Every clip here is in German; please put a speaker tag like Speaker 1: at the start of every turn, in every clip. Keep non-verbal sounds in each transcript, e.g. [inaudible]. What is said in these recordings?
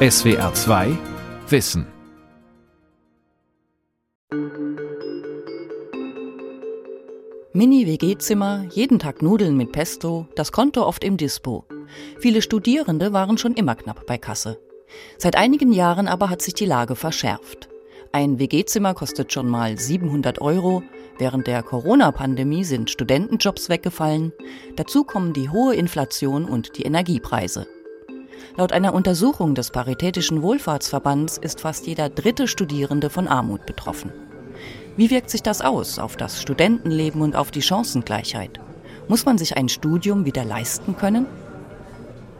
Speaker 1: SWR 2 Wissen.
Speaker 2: Mini-WG-Zimmer, jeden Tag Nudeln mit Pesto, das Konto oft im Dispo. Viele Studierende waren schon immer knapp bei Kasse. Seit einigen Jahren aber hat sich die Lage verschärft. Ein WG-Zimmer kostet schon mal 700 Euro. Während der Corona-Pandemie sind Studentenjobs weggefallen. Dazu kommen die hohe Inflation und die Energiepreise. Laut einer Untersuchung des Paritätischen Wohlfahrtsverbands ist fast jeder dritte Studierende von Armut betroffen. Wie wirkt sich das aus auf das Studentenleben und auf die Chancengleichheit? Muss man sich ein Studium wieder leisten können?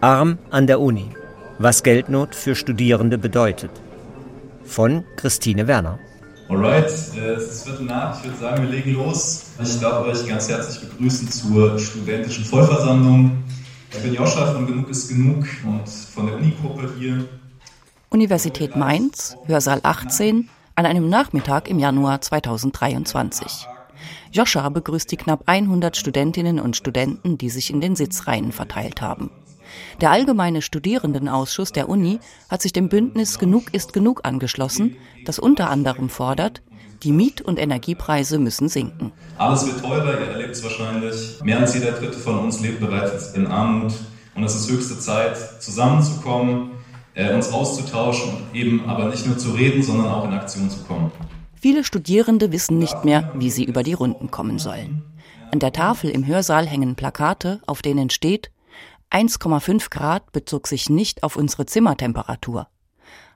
Speaker 3: Arm an der Uni. Was Geldnot für Studierende bedeutet. Von Christine Werner.
Speaker 4: Alright, äh, es ist Viertel nach. Ich würde sagen, wir legen los. Ich darf euch ganz herzlich begrüßen zur studentischen Vollversammlung. Ich bin Joscha von Genug ist Genug und von der Unigruppe hier.
Speaker 2: Universität Mainz, Hörsaal 18, an einem Nachmittag im Januar 2023. Joscha begrüßt die knapp 100 Studentinnen und Studenten, die sich in den Sitzreihen verteilt haben. Der Allgemeine Studierendenausschuss der Uni hat sich dem Bündnis Genug ist Genug angeschlossen, das unter anderem fordert, die Miet- und Energiepreise müssen sinken.
Speaker 4: Alles wird teurer, ihr erlebt es wahrscheinlich. Mehr als jeder Dritte von uns lebt bereits in Armut. Und es ist höchste Zeit, zusammenzukommen, äh, uns auszutauschen und eben aber nicht nur zu reden, sondern auch in Aktion zu kommen.
Speaker 2: Viele Studierende wissen nicht mehr, wie sie über die Runden kommen sollen. An der Tafel im Hörsaal hängen Plakate, auf denen steht 1,5 Grad bezog sich nicht auf unsere Zimmertemperatur.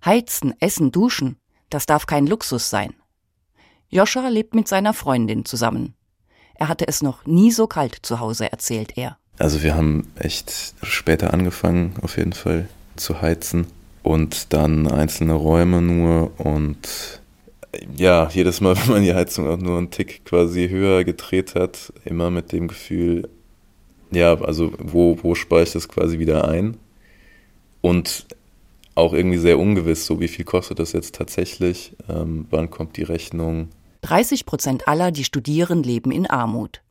Speaker 2: Heizen, essen, duschen, das darf kein Luxus sein. Joscha lebt mit seiner Freundin zusammen. Er hatte es noch nie so kalt zu Hause, erzählt er.
Speaker 5: Also wir haben echt später angefangen, auf jeden Fall zu heizen und dann einzelne Räume nur und ja, jedes Mal, [laughs] wenn man die Heizung auch nur einen Tick quasi höher gedreht hat, immer mit dem Gefühl, ja, also wo, wo spare ich das quasi wieder ein? Und auch irgendwie sehr ungewiss, so wie viel kostet das jetzt tatsächlich? Ähm, wann kommt die Rechnung?
Speaker 2: 30 Prozent aller, die studieren, leben in Armut.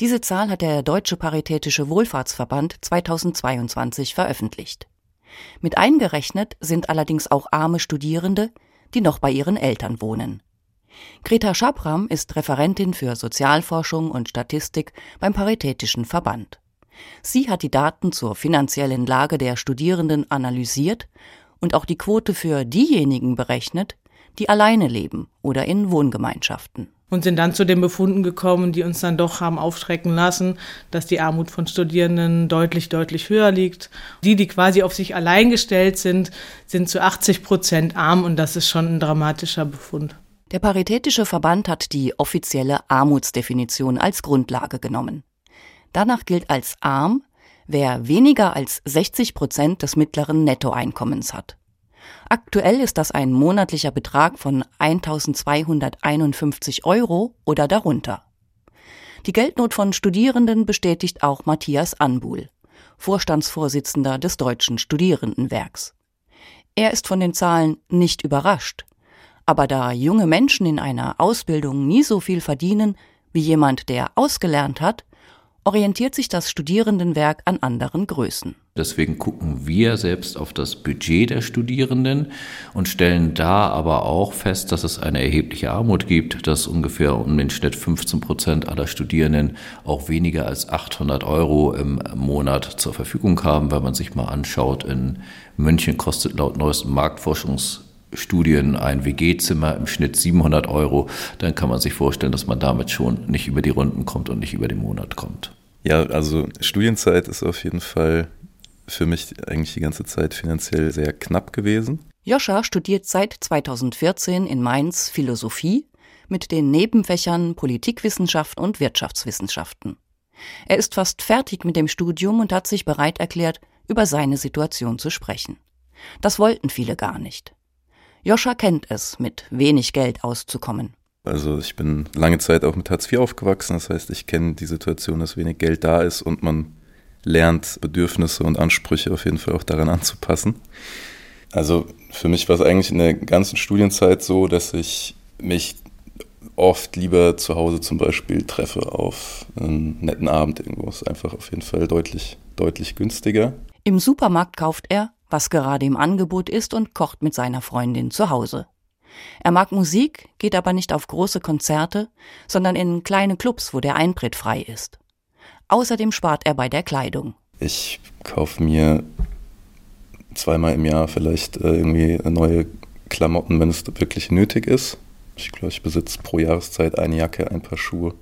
Speaker 2: Diese Zahl hat der Deutsche Paritätische Wohlfahrtsverband 2022 veröffentlicht. Mit eingerechnet sind allerdings auch arme Studierende, die noch bei ihren Eltern wohnen. Greta Schabram ist Referentin für Sozialforschung und Statistik beim Paritätischen Verband. Sie hat die Daten zur finanziellen Lage der Studierenden analysiert und auch die Quote für diejenigen berechnet, die alleine leben oder in Wohngemeinschaften.
Speaker 6: Und sind dann zu den Befunden gekommen, die uns dann doch haben aufschrecken lassen, dass die Armut von Studierenden deutlich, deutlich höher liegt. Die, die quasi auf sich allein gestellt sind, sind zu 80 Prozent arm und das ist schon ein dramatischer Befund.
Speaker 2: Der Paritätische Verband hat die offizielle Armutsdefinition als Grundlage genommen. Danach gilt als arm, wer weniger als 60 Prozent des mittleren Nettoeinkommens hat. Aktuell ist das ein monatlicher Betrag von 1251 Euro oder darunter. Die Geldnot von Studierenden bestätigt auch Matthias Anbuhl, Vorstandsvorsitzender des Deutschen Studierendenwerks. Er ist von den Zahlen nicht überrascht. Aber da junge Menschen in einer Ausbildung nie so viel verdienen wie jemand, der ausgelernt hat, orientiert sich das Studierendenwerk an anderen Größen.
Speaker 7: Deswegen gucken wir selbst auf das Budget der Studierenden und stellen da aber auch fest, dass es eine erhebliche Armut gibt, dass ungefähr um den Schnitt 15 Prozent aller Studierenden auch weniger als 800 Euro im Monat zur Verfügung haben. Wenn man sich mal anschaut, in München kostet laut neuesten Marktforschungs Studien ein WG-Zimmer im Schnitt 700 Euro, dann kann man sich vorstellen, dass man damit schon nicht über die Runden kommt und nicht über den Monat kommt.
Speaker 5: Ja, also Studienzeit ist auf jeden Fall für mich eigentlich die ganze Zeit finanziell sehr knapp gewesen.
Speaker 2: Joscha studiert seit 2014 in Mainz Philosophie mit den Nebenfächern Politikwissenschaft und Wirtschaftswissenschaften. Er ist fast fertig mit dem Studium und hat sich bereit erklärt, über seine Situation zu sprechen. Das wollten viele gar nicht. Joscha kennt es, mit wenig Geld auszukommen.
Speaker 5: Also ich bin lange Zeit auch mit Hartz IV aufgewachsen, das heißt, ich kenne die Situation, dass wenig Geld da ist und man lernt, Bedürfnisse und Ansprüche auf jeden Fall auch daran anzupassen. Also für mich war es eigentlich in der ganzen Studienzeit so, dass ich mich oft lieber zu Hause zum Beispiel treffe auf einen netten Abend irgendwo. Ist einfach auf jeden Fall deutlich, deutlich günstiger.
Speaker 2: Im Supermarkt kauft er, was gerade im Angebot ist und kocht mit seiner Freundin zu Hause. Er mag Musik, geht aber nicht auf große Konzerte, sondern in kleine Clubs, wo der Eintritt frei ist. Außerdem spart er bei der Kleidung.
Speaker 5: Ich kaufe mir zweimal im Jahr vielleicht äh, irgendwie neue Klamotten, wenn es wirklich nötig ist. Ich glaube, ich besitze pro Jahreszeit eine Jacke, ein paar Schuhe.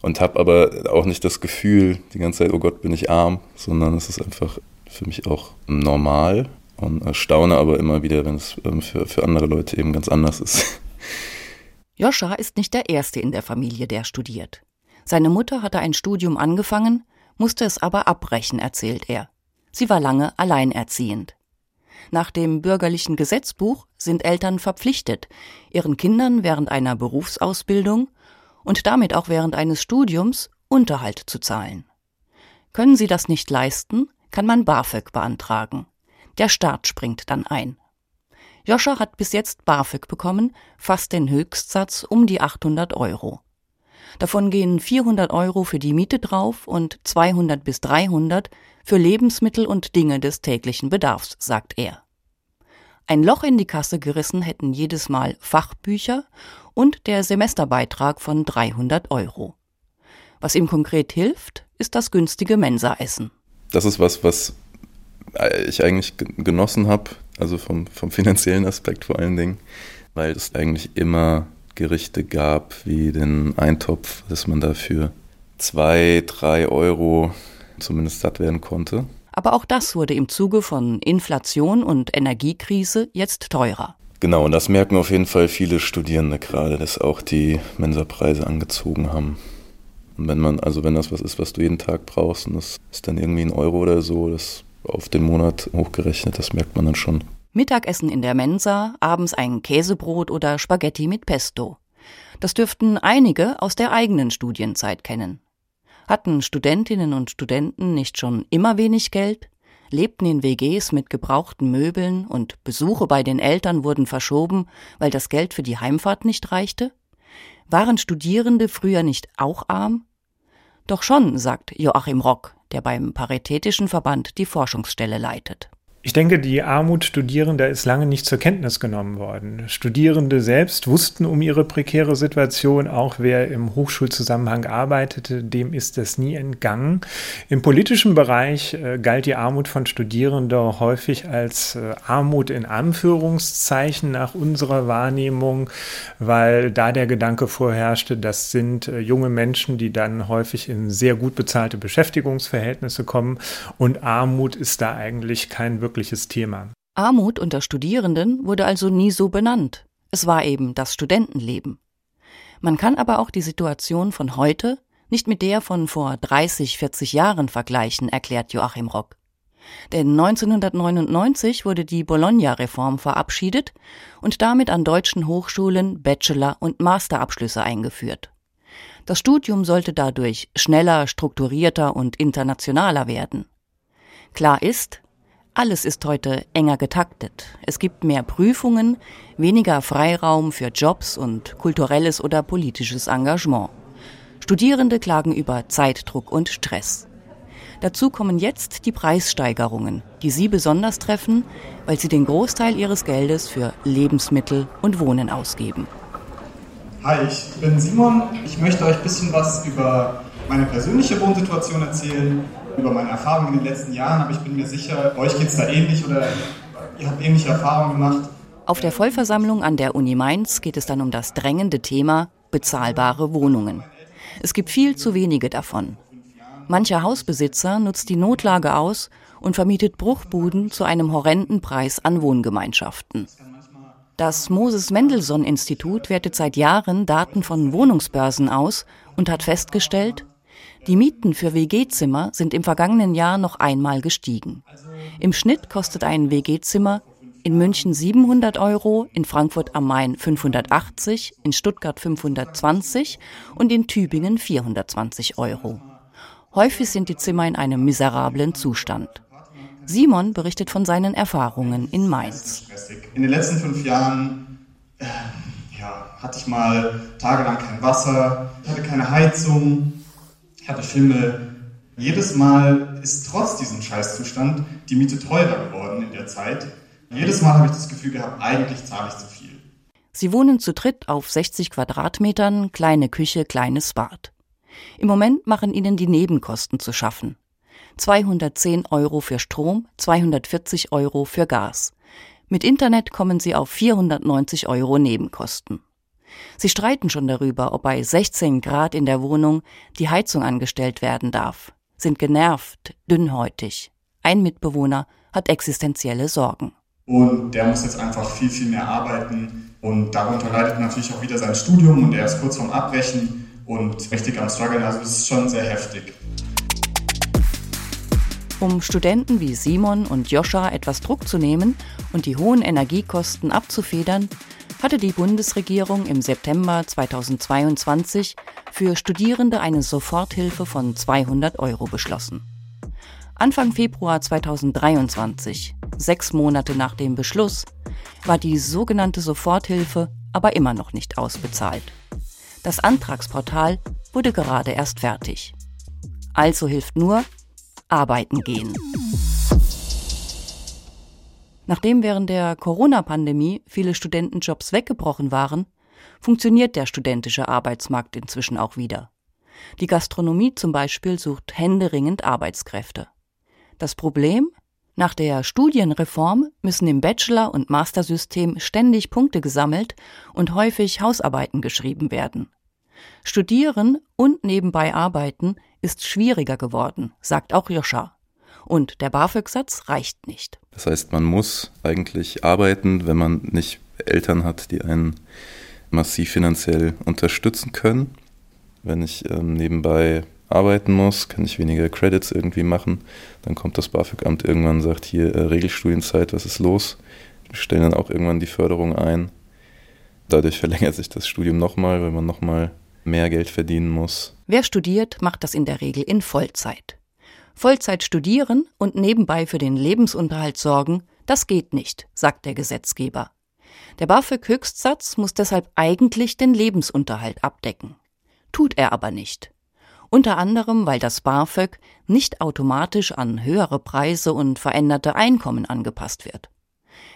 Speaker 5: Und habe aber auch nicht das Gefühl, die ganze Zeit, oh Gott, bin ich arm, sondern es ist einfach für mich auch normal und staune aber immer wieder, wenn es ähm, für, für andere Leute eben ganz anders ist.
Speaker 2: Joscha ist nicht der Erste in der Familie, der studiert. Seine Mutter hatte ein Studium angefangen, musste es aber abbrechen, erzählt er. Sie war lange alleinerziehend. Nach dem bürgerlichen Gesetzbuch sind Eltern verpflichtet, ihren Kindern während einer Berufsausbildung und damit auch während eines Studiums Unterhalt zu zahlen. Können sie das nicht leisten, kann man BAföG beantragen. Der Staat springt dann ein. Joscha hat bis jetzt BAföG bekommen, fast den Höchstsatz um die 800 Euro. Davon gehen 400 Euro für die Miete drauf und 200 bis 300 für Lebensmittel und Dinge des täglichen Bedarfs, sagt er. Ein Loch in die Kasse gerissen hätten jedes Mal Fachbücher und der Semesterbeitrag von 300 Euro. Was ihm konkret hilft, ist das günstige Mensaessen.
Speaker 5: Das ist was, was ich eigentlich genossen habe, also vom, vom finanziellen Aspekt vor allen Dingen, weil es eigentlich immer Gerichte gab, wie den Eintopf, dass man dafür zwei, drei Euro zumindest satt werden konnte.
Speaker 2: Aber auch das wurde im Zuge von Inflation und Energiekrise jetzt teurer.
Speaker 5: Genau, und das merken auf jeden Fall viele Studierende gerade, dass auch die Mensapreise angezogen haben. Und wenn man, also wenn das was ist, was du jeden Tag brauchst, und das ist dann irgendwie ein Euro oder so, das auf den Monat hochgerechnet, das merkt man dann schon.
Speaker 2: Mittagessen in der Mensa, abends ein Käsebrot oder Spaghetti mit Pesto. Das dürften einige aus der eigenen Studienzeit kennen. Hatten Studentinnen und Studenten nicht schon immer wenig Geld? Lebten in WGs mit gebrauchten Möbeln und Besuche bei den Eltern wurden verschoben, weil das Geld für die Heimfahrt nicht reichte? Waren Studierende früher nicht auch arm? Doch schon, sagt Joachim Rock, der beim Paritätischen Verband die Forschungsstelle leitet.
Speaker 8: Ich denke, die Armut Studierender ist lange nicht zur Kenntnis genommen worden. Studierende selbst wussten um ihre prekäre Situation, auch wer im Hochschulzusammenhang arbeitete, dem ist es nie entgangen. Im politischen Bereich äh, galt die Armut von Studierenden häufig als äh, Armut in Anführungszeichen nach unserer Wahrnehmung, weil da der Gedanke vorherrschte, das sind äh, junge Menschen, die dann häufig in sehr gut bezahlte Beschäftigungsverhältnisse kommen und Armut ist da eigentlich kein wirklich wirkliches Thema.
Speaker 2: Armut unter Studierenden wurde also nie so benannt. Es war eben das Studentenleben. Man kann aber auch die Situation von heute nicht mit der von vor 30, 40 Jahren vergleichen, erklärt Joachim Rock. Denn 1999 wurde die Bologna-Reform verabschiedet und damit an deutschen Hochschulen Bachelor- und Masterabschlüsse eingeführt. Das Studium sollte dadurch schneller, strukturierter und internationaler werden. Klar ist, alles ist heute enger getaktet. Es gibt mehr Prüfungen, weniger Freiraum für Jobs und kulturelles oder politisches Engagement. Studierende klagen über Zeitdruck und Stress. Dazu kommen jetzt die Preissteigerungen, die sie besonders treffen, weil sie den Großteil ihres Geldes für Lebensmittel und Wohnen ausgeben.
Speaker 9: Hi, ich bin Simon. Ich möchte euch ein bisschen was über meine persönliche Wohnsituation erzählen über meine Erfahrungen in den letzten Jahren, aber ich bin mir sicher, euch geht es da ähnlich oder ihr habt ähnliche Erfahrungen gemacht.
Speaker 2: Auf der Vollversammlung an der Uni Mainz geht es dann um das drängende Thema bezahlbare Wohnungen. Es gibt viel zu wenige davon. Mancher Hausbesitzer nutzt die Notlage aus und vermietet Bruchbuden zu einem horrenden Preis an Wohngemeinschaften. Das Moses Mendelssohn Institut wertet seit Jahren Daten von Wohnungsbörsen aus und hat festgestellt, die Mieten für WG-Zimmer sind im vergangenen Jahr noch einmal gestiegen. Im Schnitt kostet ein WG-Zimmer in München 700 Euro, in Frankfurt am Main 580, in Stuttgart 520 und in Tübingen 420 Euro. Häufig sind die Zimmer in einem miserablen Zustand. Simon berichtet von seinen Erfahrungen in Mainz.
Speaker 9: In den letzten fünf Jahren äh, ja, hatte ich mal tagelang kein Wasser, hatte keine Heizung, ich hatte Filme Jedes Mal ist trotz diesem Scheißzustand die Miete teurer geworden in der Zeit. Jedes Mal habe ich das Gefühl gehabt, eigentlich zahle ich zu viel.
Speaker 2: Sie wohnen zu dritt auf 60 Quadratmetern, kleine Küche, kleines Bad. Im Moment machen ihnen die Nebenkosten zu schaffen. 210 Euro für Strom, 240 Euro für Gas. Mit Internet kommen sie auf 490 Euro Nebenkosten. Sie streiten schon darüber, ob bei 16 Grad in der Wohnung die Heizung angestellt werden darf, sind genervt, dünnhäutig. Ein Mitbewohner hat existenzielle Sorgen.
Speaker 9: Und der muss jetzt einfach viel, viel mehr arbeiten. Und darunter leidet natürlich auch wieder sein Studium und er ist kurz vorm Abbrechen und richtig am Struggeln. Also es ist schon sehr heftig.
Speaker 2: Um Studenten wie Simon und Joscha etwas Druck zu nehmen und die hohen Energiekosten abzufedern, hatte die Bundesregierung im September 2022 für Studierende eine Soforthilfe von 200 Euro beschlossen. Anfang Februar 2023, sechs Monate nach dem Beschluss, war die sogenannte Soforthilfe aber immer noch nicht ausbezahlt. Das Antragsportal wurde gerade erst fertig. Also hilft nur arbeiten gehen. Nachdem während der Corona-Pandemie viele Studentenjobs weggebrochen waren, funktioniert der studentische Arbeitsmarkt inzwischen auch wieder. Die Gastronomie zum Beispiel sucht händeringend Arbeitskräfte. Das Problem? Nach der Studienreform müssen im Bachelor- und Mastersystem ständig Punkte gesammelt und häufig Hausarbeiten geschrieben werden. Studieren und nebenbei arbeiten ist schwieriger geworden, sagt auch Joscha. Und der BAföG-Satz reicht nicht.
Speaker 5: Das heißt, man muss eigentlich arbeiten, wenn man nicht Eltern hat, die einen massiv finanziell unterstützen können. Wenn ich ähm, nebenbei arbeiten muss, kann ich weniger Credits irgendwie machen. Dann kommt das BAföG-Amt irgendwann und sagt, hier äh, Regelstudienzeit, was ist los? Wir stellen dann auch irgendwann die Förderung ein. Dadurch verlängert sich das Studium nochmal, weil man nochmal mehr Geld verdienen muss.
Speaker 2: Wer studiert, macht das in der Regel in Vollzeit. Vollzeit studieren und nebenbei für den Lebensunterhalt sorgen, das geht nicht, sagt der Gesetzgeber. Der BAföG-Höchstsatz muss deshalb eigentlich den Lebensunterhalt abdecken. Tut er aber nicht. Unter anderem, weil das BAföG nicht automatisch an höhere Preise und veränderte Einkommen angepasst wird.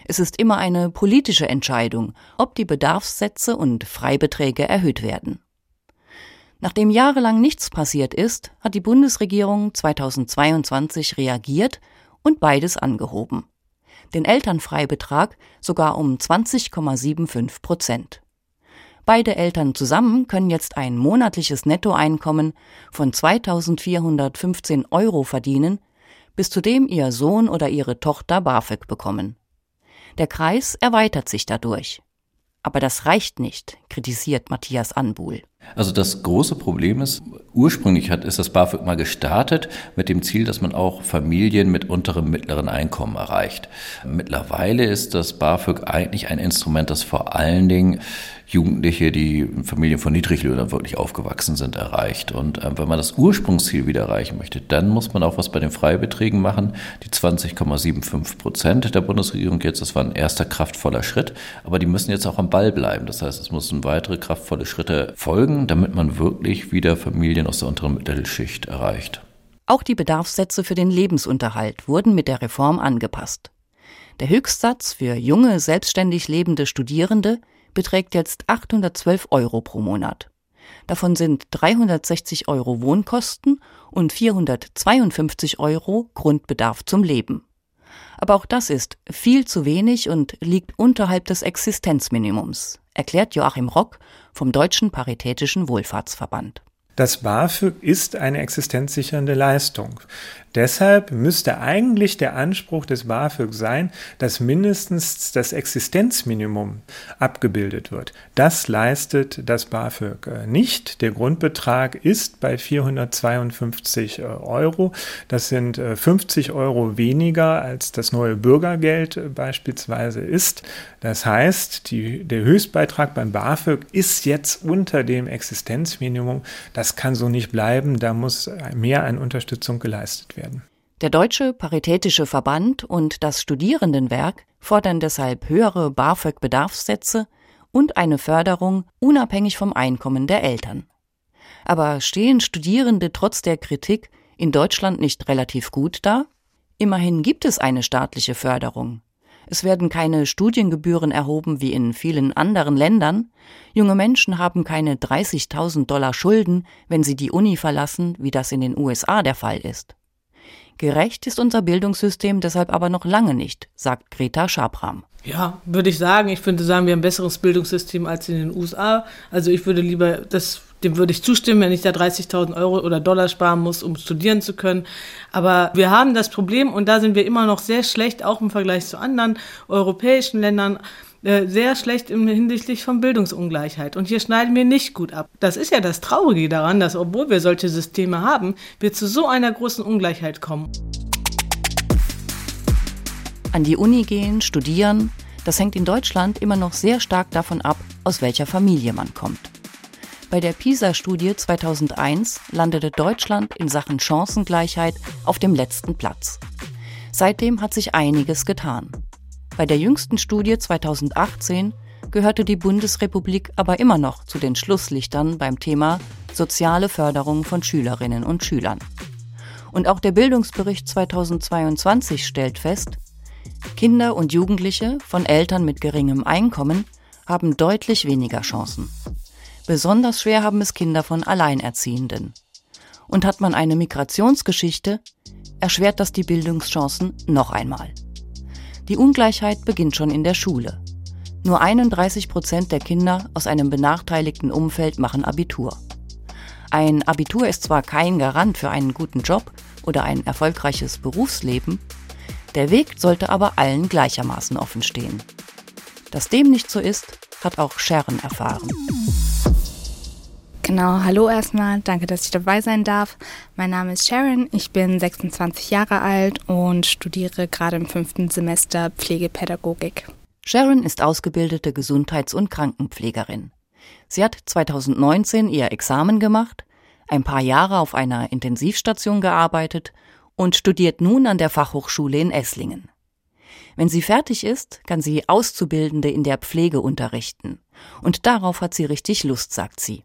Speaker 2: Es ist immer eine politische Entscheidung, ob die Bedarfssätze und Freibeträge erhöht werden. Nachdem jahrelang nichts passiert ist, hat die Bundesregierung 2022 reagiert und beides angehoben. Den Elternfreibetrag sogar um 20,75 Prozent. Beide Eltern zusammen können jetzt ein monatliches Nettoeinkommen von 2415 Euro verdienen, bis zu dem ihr Sohn oder ihre Tochter BAföG bekommen. Der Kreis erweitert sich dadurch. Aber das reicht nicht, kritisiert Matthias Anbuhl.
Speaker 7: Also das große Problem ist, ursprünglich hat, ist das BAföG mal gestartet mit dem Ziel, dass man auch Familien mit unterem mittleren Einkommen erreicht. Mittlerweile ist das BAföG eigentlich ein Instrument, das vor allen Dingen Jugendliche, die in Familien von Niedriglöhnern wirklich aufgewachsen sind, erreicht. Und äh, wenn man das Ursprungsziel wieder erreichen möchte, dann muss man auch was bei den Freibeträgen machen. Die 20,75 Prozent der Bundesregierung jetzt, das war ein erster kraftvoller Schritt, aber die müssen jetzt auch am Ball bleiben. Das heißt, es müssen weitere kraftvolle Schritte folgen, damit man wirklich wieder Familien aus der unteren Mittelschicht erreicht.
Speaker 2: Auch die Bedarfssätze für den Lebensunterhalt wurden mit der Reform angepasst. Der Höchstsatz für junge, selbstständig lebende Studierende beträgt jetzt 812 Euro pro Monat. Davon sind 360 Euro Wohnkosten und 452 Euro Grundbedarf zum Leben. Aber auch das ist viel zu wenig und liegt unterhalb des Existenzminimums, erklärt Joachim Rock vom Deutschen Paritätischen Wohlfahrtsverband.
Speaker 8: Das BAföG ist eine existenzsichernde Leistung. Deshalb müsste eigentlich der Anspruch des BAföG sein, dass mindestens das Existenzminimum abgebildet wird. Das leistet das BAföG äh, nicht. Der Grundbetrag ist bei 452 äh, Euro. Das sind 50 äh, Euro weniger als das neue Bürgergeld beispielsweise ist. Das heißt, die, der Höchstbeitrag beim BAföG ist jetzt unter dem Existenzminimum. Das kann so nicht bleiben. Da muss mehr an Unterstützung geleistet werden werden.
Speaker 2: Der Deutsche Paritätische Verband und das Studierendenwerk fordern deshalb höhere BAföG-Bedarfssätze und eine Förderung unabhängig vom Einkommen der Eltern. Aber stehen Studierende trotz der Kritik In Deutschland nicht relativ gut da? Immerhin gibt es eine staatliche Förderung. Es werden keine Studiengebühren erhoben wie in vielen anderen Ländern. Junge Menschen haben keine 30.000 Dollar Schulden, wenn sie die Uni verlassen, wie das in den USA der Fall ist. Gerecht ist unser Bildungssystem deshalb aber noch lange nicht, sagt Greta Schabram.
Speaker 6: Ja, würde ich sagen. Ich finde, sagen wir ein besseres Bildungssystem als in den USA. Also ich würde lieber das dem würde ich zustimmen, wenn ich da 30.000 Euro oder Dollar sparen muss, um studieren zu können. Aber wir haben das Problem, und da sind wir immer noch sehr schlecht, auch im Vergleich zu anderen europäischen Ländern, äh, sehr schlecht im hinsichtlich von Bildungsungleichheit. Und hier schneiden wir nicht gut ab. Das ist ja das Traurige daran, dass obwohl wir solche Systeme haben, wir zu so einer großen Ungleichheit kommen.
Speaker 2: An die Uni gehen, studieren, das hängt in Deutschland immer noch sehr stark davon ab, aus welcher Familie man kommt. Bei der PISA-Studie 2001 landete Deutschland in Sachen Chancengleichheit auf dem letzten Platz. Seitdem hat sich einiges getan. Bei der jüngsten Studie 2018 gehörte die Bundesrepublik aber immer noch zu den Schlusslichtern beim Thema soziale Förderung von Schülerinnen und Schülern. Und auch der Bildungsbericht 2022 stellt fest, Kinder und Jugendliche von Eltern mit geringem Einkommen haben deutlich weniger Chancen. Besonders schwer haben es Kinder von Alleinerziehenden. Und hat man eine Migrationsgeschichte, erschwert das die Bildungschancen noch einmal. Die Ungleichheit beginnt schon in der Schule. Nur 31 Prozent der Kinder aus einem benachteiligten Umfeld machen Abitur. Ein Abitur ist zwar kein Garant für einen guten Job oder ein erfolgreiches Berufsleben, der Weg sollte aber allen gleichermaßen offen stehen. Dass dem nicht so ist, hat auch Sharon erfahren.
Speaker 10: Genau, hallo erstmal, danke, dass ich dabei sein darf. Mein Name ist Sharon, ich bin 26 Jahre alt und studiere gerade im fünften Semester Pflegepädagogik.
Speaker 2: Sharon ist ausgebildete Gesundheits- und Krankenpflegerin. Sie hat 2019 ihr Examen gemacht, ein paar Jahre auf einer Intensivstation gearbeitet und studiert nun an der Fachhochschule in Esslingen. Wenn sie fertig ist, kann sie Auszubildende in der Pflege unterrichten. Und darauf hat sie richtig Lust, sagt sie.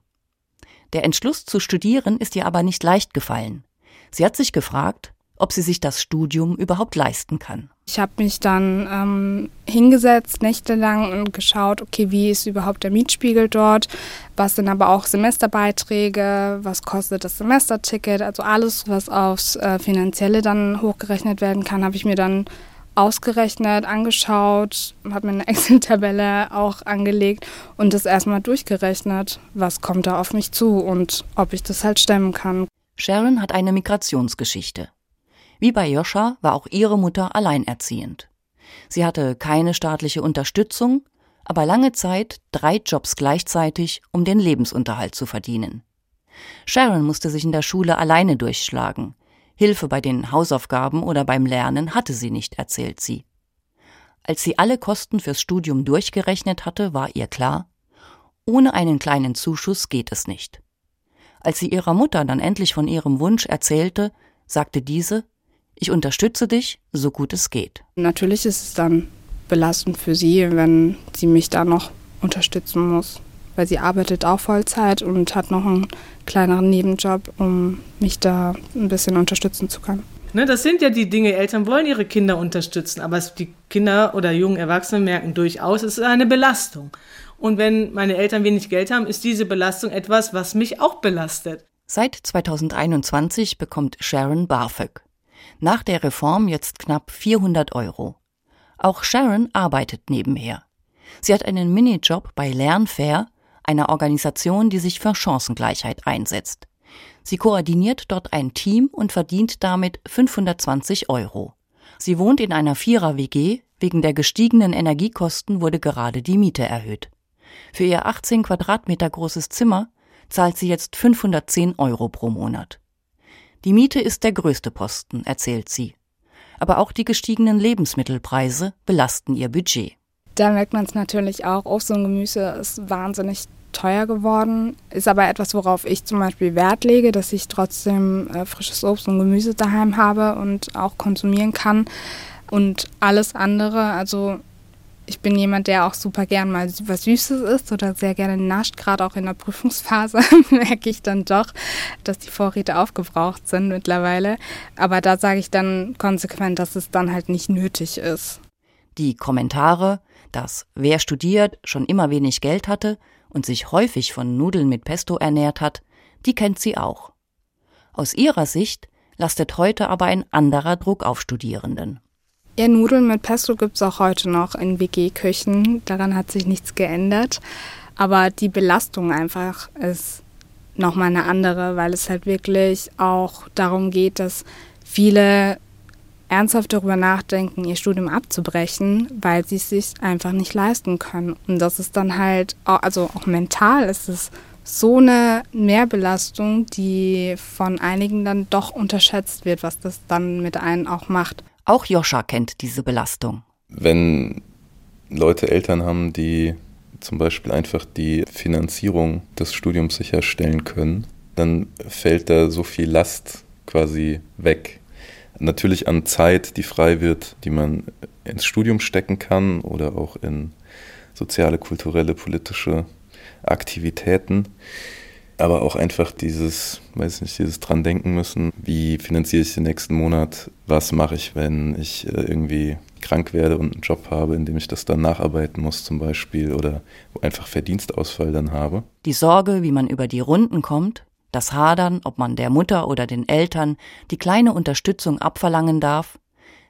Speaker 2: Der Entschluss zu studieren ist ihr aber nicht leicht gefallen. Sie hat sich gefragt, ob sie sich das Studium überhaupt leisten kann.
Speaker 10: Ich habe mich dann ähm, hingesetzt, nächtelang und geschaut, okay, wie ist überhaupt der Mietspiegel dort, was sind aber auch Semesterbeiträge, was kostet das Semesterticket, also alles, was aufs äh, Finanzielle dann hochgerechnet werden kann, habe ich mir dann ausgerechnet, angeschaut, habe mir eine [laughs] Excel-Tabelle auch angelegt und das erstmal durchgerechnet, was kommt da auf mich zu und ob ich das halt stemmen kann.
Speaker 2: Sharon hat eine Migrationsgeschichte. Wie bei Joscha war auch ihre Mutter alleinerziehend. Sie hatte keine staatliche Unterstützung, aber lange Zeit drei Jobs gleichzeitig, um den Lebensunterhalt zu verdienen. Sharon musste sich in der Schule alleine durchschlagen, Hilfe bei den Hausaufgaben oder beim Lernen hatte sie nicht, erzählt sie. Als sie alle Kosten fürs Studium durchgerechnet hatte, war ihr klar, ohne einen kleinen Zuschuss geht es nicht. Als sie ihrer Mutter dann endlich von ihrem Wunsch erzählte, sagte diese, ich unterstütze dich, so gut es geht.
Speaker 10: Natürlich ist es dann belastend für sie, wenn sie mich da noch unterstützen muss weil sie arbeitet auch Vollzeit und hat noch einen kleineren Nebenjob, um mich da ein bisschen unterstützen zu können.
Speaker 6: Ne, das sind ja die Dinge, Eltern wollen ihre Kinder unterstützen, aber die Kinder oder jungen Erwachsenen merken durchaus, es ist eine Belastung. Und wenn meine Eltern wenig Geld haben, ist diese Belastung etwas, was mich auch belastet.
Speaker 2: Seit 2021 bekommt Sharon BAföG. Nach der Reform jetzt knapp 400 Euro. Auch Sharon arbeitet nebenher. Sie hat einen Minijob bei Lernfair einer Organisation, die sich für Chancengleichheit einsetzt. Sie koordiniert dort ein Team und verdient damit 520 Euro. Sie wohnt in einer Vierer-WG, wegen der gestiegenen Energiekosten wurde gerade die Miete erhöht. Für ihr 18 Quadratmeter großes Zimmer zahlt sie jetzt 510 Euro pro Monat. Die Miete ist der größte Posten, erzählt sie. Aber auch die gestiegenen Lebensmittelpreise belasten ihr Budget.
Speaker 10: Da merkt man es natürlich auch. Obst und Gemüse ist wahnsinnig teuer geworden, ist aber etwas, worauf ich zum Beispiel Wert lege, dass ich trotzdem äh, frisches Obst und Gemüse daheim habe und auch konsumieren kann. Und alles andere, also Ich bin jemand, der auch super gern mal was Süßes isst oder sehr gerne nascht. Gerade auch in der Prüfungsphase [laughs] merke ich dann doch, dass die Vorräte aufgebraucht sind mittlerweile. Aber da sage ich dann konsequent, dass es dann halt nicht nötig ist.
Speaker 2: Die Kommentare, dass wer studiert, schon immer wenig Geld hatte und sich häufig von Nudeln mit Pesto ernährt hat, die kennt sie auch. Aus ihrer Sicht lastet heute aber ein anderer Druck auf Studierenden.
Speaker 10: Ja, Nudeln mit Pesto gibt es auch heute noch in WG-Küchen. Daran hat sich nichts geändert. Aber die Belastung einfach ist nochmal eine andere, weil es halt wirklich auch darum geht, dass viele ernsthaft darüber nachdenken, ihr Studium abzubrechen, weil sie es sich einfach nicht leisten können. Und das ist dann halt, also auch mental ist es so eine Mehrbelastung, die von einigen dann doch unterschätzt wird, was das dann mit einem auch macht.
Speaker 2: Auch Joscha kennt diese Belastung.
Speaker 5: Wenn Leute Eltern haben, die zum Beispiel einfach die Finanzierung des Studiums sicherstellen können, dann fällt da so viel Last quasi weg. Natürlich an Zeit, die frei wird, die man ins Studium stecken kann oder auch in soziale, kulturelle, politische Aktivitäten. Aber auch einfach dieses, weiß nicht, dieses dran denken müssen, wie finanziere ich den nächsten Monat, was mache ich, wenn ich äh, irgendwie krank werde und einen Job habe, in dem ich das dann nacharbeiten muss zum Beispiel oder einfach Verdienstausfall dann habe.
Speaker 2: Die Sorge, wie man über die Runden kommt, das Hadern, ob man der Mutter oder den Eltern die kleine Unterstützung abverlangen darf,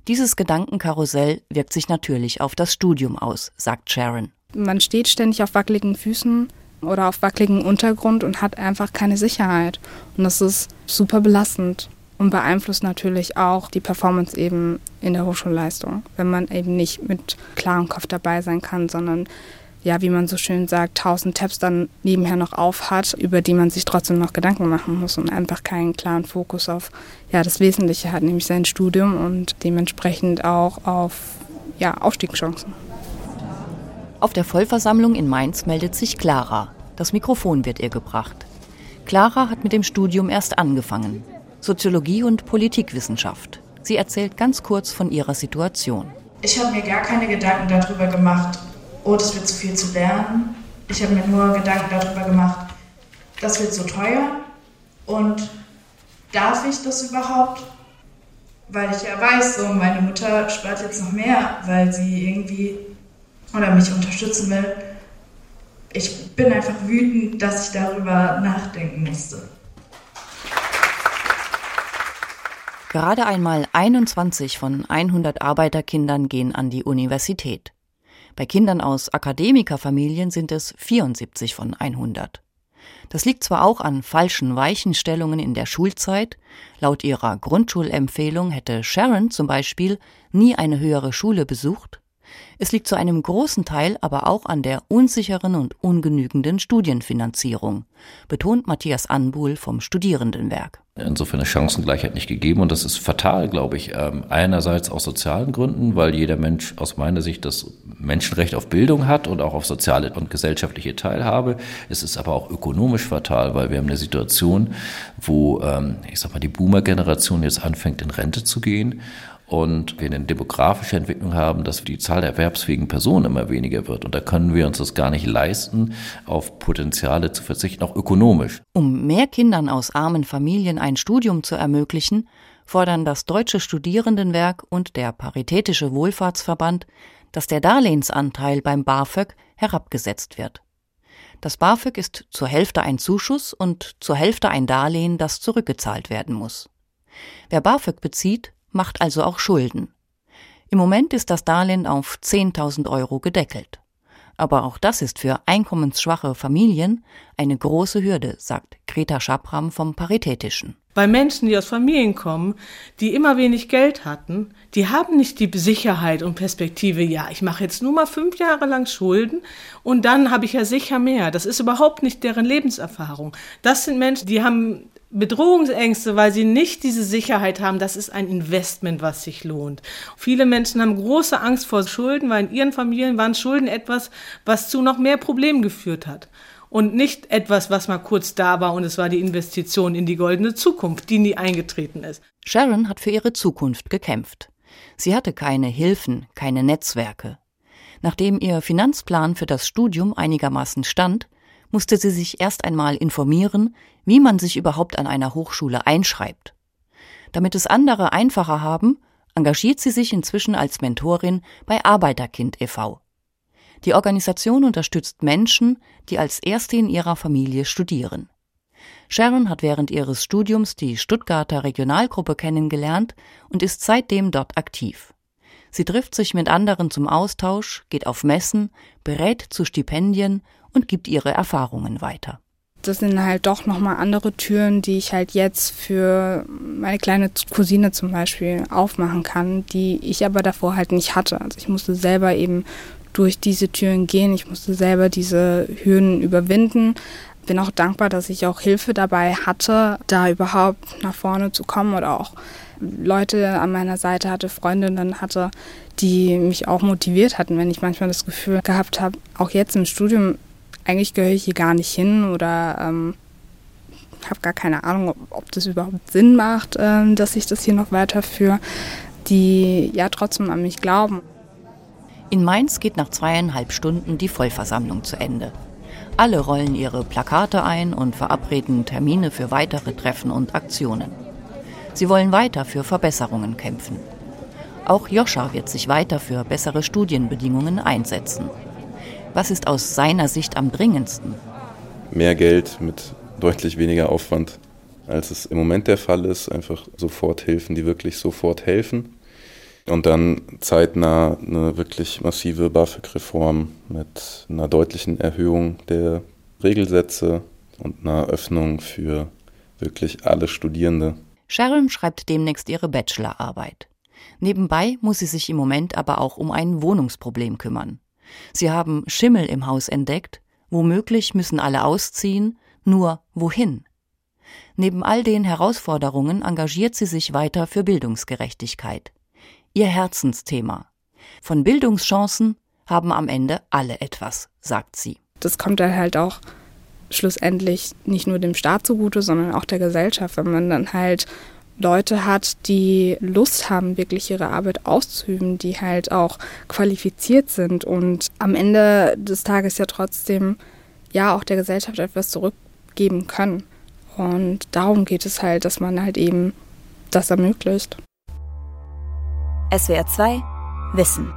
Speaker 2: dieses Gedankenkarussell wirkt sich natürlich auf das Studium aus, sagt Sharon.
Speaker 10: Man steht ständig auf wackeligen Füßen oder auf wackeligen Untergrund und hat einfach keine Sicherheit. Und das ist super belastend und beeinflusst natürlich auch die Performance eben in der Hochschulleistung, wenn man eben nicht mit klarem Kopf dabei sein kann, sondern ja, wie man so schön sagt, tausend Tabs dann nebenher noch auf hat, über die man sich trotzdem noch Gedanken machen muss und einfach keinen klaren Fokus auf ja, das Wesentliche hat, nämlich sein Studium und dementsprechend auch auf ja, Aufstiegschancen.
Speaker 2: Auf der Vollversammlung in Mainz meldet sich Clara. Das Mikrofon wird ihr gebracht. Clara hat mit dem Studium erst angefangen. Soziologie und Politikwissenschaft. Sie erzählt ganz kurz von ihrer Situation.
Speaker 11: Ich habe mir gar keine Gedanken darüber gemacht, oh, das wird zu viel zu lernen. Ich habe mir nur Gedanken darüber gemacht, das wird so teuer und darf ich das überhaupt? Weil ich ja weiß, so meine Mutter spart jetzt noch mehr, weil sie irgendwie oder mich unterstützen will. Ich bin einfach wütend, dass ich darüber nachdenken musste.
Speaker 2: Gerade einmal 21 von 100 Arbeiterkindern gehen an die Universität. Bei Kindern aus Akademikerfamilien sind es 74 von 100. Das liegt zwar auch an falschen Weichenstellungen in der Schulzeit. Laut ihrer Grundschulempfehlung hätte Sharon zum Beispiel nie eine höhere Schule besucht. Es liegt zu einem großen Teil aber auch an der unsicheren und ungenügenden Studienfinanzierung, betont Matthias Anbuhl vom Studierendenwerk.
Speaker 7: Insofern ist Chancengleichheit nicht gegeben und das ist fatal, glaube ich. Ähm, einerseits aus sozialen Gründen, weil jeder Mensch aus meiner Sicht das Menschenrecht auf Bildung hat und auch auf soziale und gesellschaftliche Teilhabe. Es ist aber auch ökonomisch fatal, weil wir haben eine Situation, wo, ähm, ich sag mal, die Boomer-Generation jetzt anfängt in Rente zu gehen und wir eine demografische Entwicklung haben, dass die Zahl der erwerbsfähigen Personen immer weniger wird. Und da können wir uns das gar nicht leisten, auf Potenziale zu verzichten, auch ökonomisch.
Speaker 2: Um mehr Kindern aus armen Familien ein Studium zu ermöglichen, fordern das Deutsche Studierendenwerk und der Paritätische Wohlfahrtsverband, dass der Darlehensanteil beim BAföG herabgesetzt wird. Das BAföG ist zur Hälfte ein Zuschuss und zur Hälfte ein Darlehen, das zurückgezahlt werden muss. Wer BAföG bezieht, macht also auch Schulden. Im Moment ist das Darlehen auf 10.000 Euro gedeckelt. Aber auch das ist für einkommensschwache Familien eine große Hürde, sagt Greta Schabram vom Paritätischen.
Speaker 6: Bei Menschen, die aus Familien kommen, die immer wenig Geld hatten, die haben nicht die Sicherheit und Perspektive, ja, ich mache jetzt nur mal fünf Jahre lang Schulden und dann habe ich ja sicher mehr. Das ist überhaupt nicht deren Lebenserfahrung. Das sind Menschen, die haben Bedrohungsängste, weil sie nicht diese Sicherheit haben, das ist ein Investment, was sich lohnt. Viele Menschen haben große Angst vor Schulden, weil in ihren Familien waren Schulden etwas, was zu noch mehr Problemen geführt hat. Und nicht etwas, was mal kurz da war und es war die Investition in die goldene Zukunft, die nie eingetreten ist.
Speaker 2: Sharon hat für ihre Zukunft gekämpft. Sie hatte keine Hilfen, keine Netzwerke. Nachdem ihr Finanzplan für das Studium einigermaßen stand, musste sie sich erst einmal informieren, wie man sich überhaupt an einer Hochschule einschreibt. Damit es andere einfacher haben, engagiert sie sich inzwischen als Mentorin bei Arbeiterkind e.V. Die Organisation unterstützt Menschen, die als Erste in ihrer Familie studieren. Sharon hat während ihres Studiums die Stuttgarter Regionalgruppe kennengelernt und ist seitdem dort aktiv. Sie trifft sich mit anderen zum Austausch, geht auf Messen, berät zu Stipendien und gibt ihre Erfahrungen weiter.
Speaker 10: Das sind halt doch nochmal andere Türen, die ich halt jetzt für meine kleine Cousine zum Beispiel aufmachen kann, die ich aber davor halt nicht hatte. Also ich musste selber eben durch diese Türen gehen, ich musste selber diese Hürden überwinden. Bin auch dankbar, dass ich auch Hilfe dabei hatte, da überhaupt nach vorne zu kommen oder auch Leute an meiner Seite hatte, Freundinnen hatte, die mich auch motiviert hatten, wenn ich manchmal das Gefühl gehabt habe, auch jetzt im Studium, eigentlich gehöre ich hier gar nicht hin oder ähm, habe gar keine Ahnung, ob, ob, das überhaupt Sinn macht, äh, dass ich das hier noch weiterführe, die ja trotzdem an mich glauben.
Speaker 2: In Mainz geht nach zweieinhalb Stunden die Vollversammlung zu Ende. Alle rollen ihre Plakate ein und verabreden Termine für weitere Treffen und Aktionen. Sie wollen weiter für Verbesserungen kämpfen. Auch Joscha wird sich weiter für bessere Studienbedingungen einsetzen. Was ist aus seiner Sicht am dringendsten?
Speaker 5: Mehr Geld mit deutlich weniger Aufwand, als es im Moment der Fall ist. Einfach Soforthilfen, die wirklich sofort helfen. Und dann zeitnah eine wirklich massive BAföG-Reform mit einer deutlichen Erhöhung der Regelsätze und einer Öffnung für wirklich alle Studierende.
Speaker 2: Sharon schreibt demnächst ihre Bachelorarbeit. Nebenbei muss sie sich im Moment aber auch um ein Wohnungsproblem kümmern. Sie haben Schimmel im Haus entdeckt, womöglich müssen alle ausziehen, nur wohin? Neben all den Herausforderungen engagiert sie sich weiter für Bildungsgerechtigkeit. Ihr Herzensthema. Von Bildungschancen haben am Ende alle etwas, sagt sie.
Speaker 10: Das kommt dann halt auch schlussendlich nicht nur dem Staat zugute, sondern auch der Gesellschaft, wenn man dann halt Leute hat, die Lust haben, wirklich ihre Arbeit auszuüben, die halt auch qualifiziert sind und am Ende des Tages ja trotzdem ja auch der Gesellschaft etwas zurückgeben können. Und darum geht es halt, dass man halt eben das ermöglicht.
Speaker 12: SWR 2 Wissen.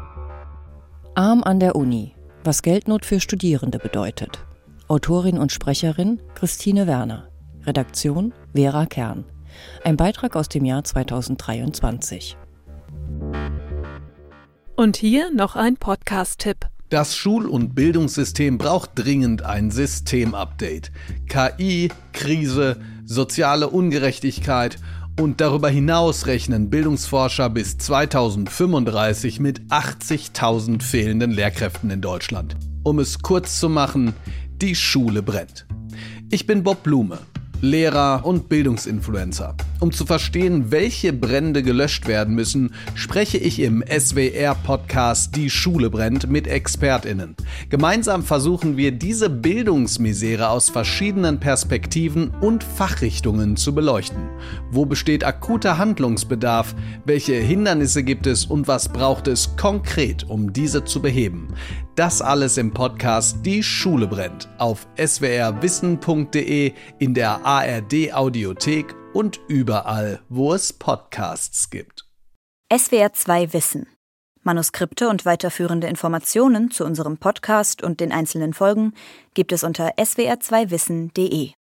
Speaker 2: Arm an der Uni, was Geldnot für Studierende bedeutet. Autorin und Sprecherin Christine Werner. Redaktion Vera Kern. Ein Beitrag aus dem Jahr 2023.
Speaker 13: Und hier noch ein Podcast-Tipp.
Speaker 14: Das Schul- und Bildungssystem braucht dringend ein Systemupdate. KI, Krise, soziale Ungerechtigkeit und darüber hinaus rechnen Bildungsforscher bis 2035 mit 80.000 fehlenden Lehrkräften in Deutschland. Um es kurz zu machen, die Schule brennt. Ich bin Bob Blume. Lehrer und Bildungsinfluencer. Um zu verstehen, welche Brände gelöscht werden müssen, spreche ich im SWR-Podcast Die Schule brennt mit ExpertInnen. Gemeinsam versuchen wir, diese Bildungsmisere aus verschiedenen Perspektiven und Fachrichtungen zu beleuchten. Wo besteht akuter Handlungsbedarf? Welche Hindernisse gibt es und was braucht es konkret, um diese zu beheben? Das alles im Podcast Die Schule brennt auf swrwissen.de, in der ARD Audiothek und überall, wo es Podcasts gibt.
Speaker 12: SWR 2 Wissen. Manuskripte und weiterführende Informationen zu unserem Podcast und den einzelnen Folgen gibt es unter swr2wissen.de.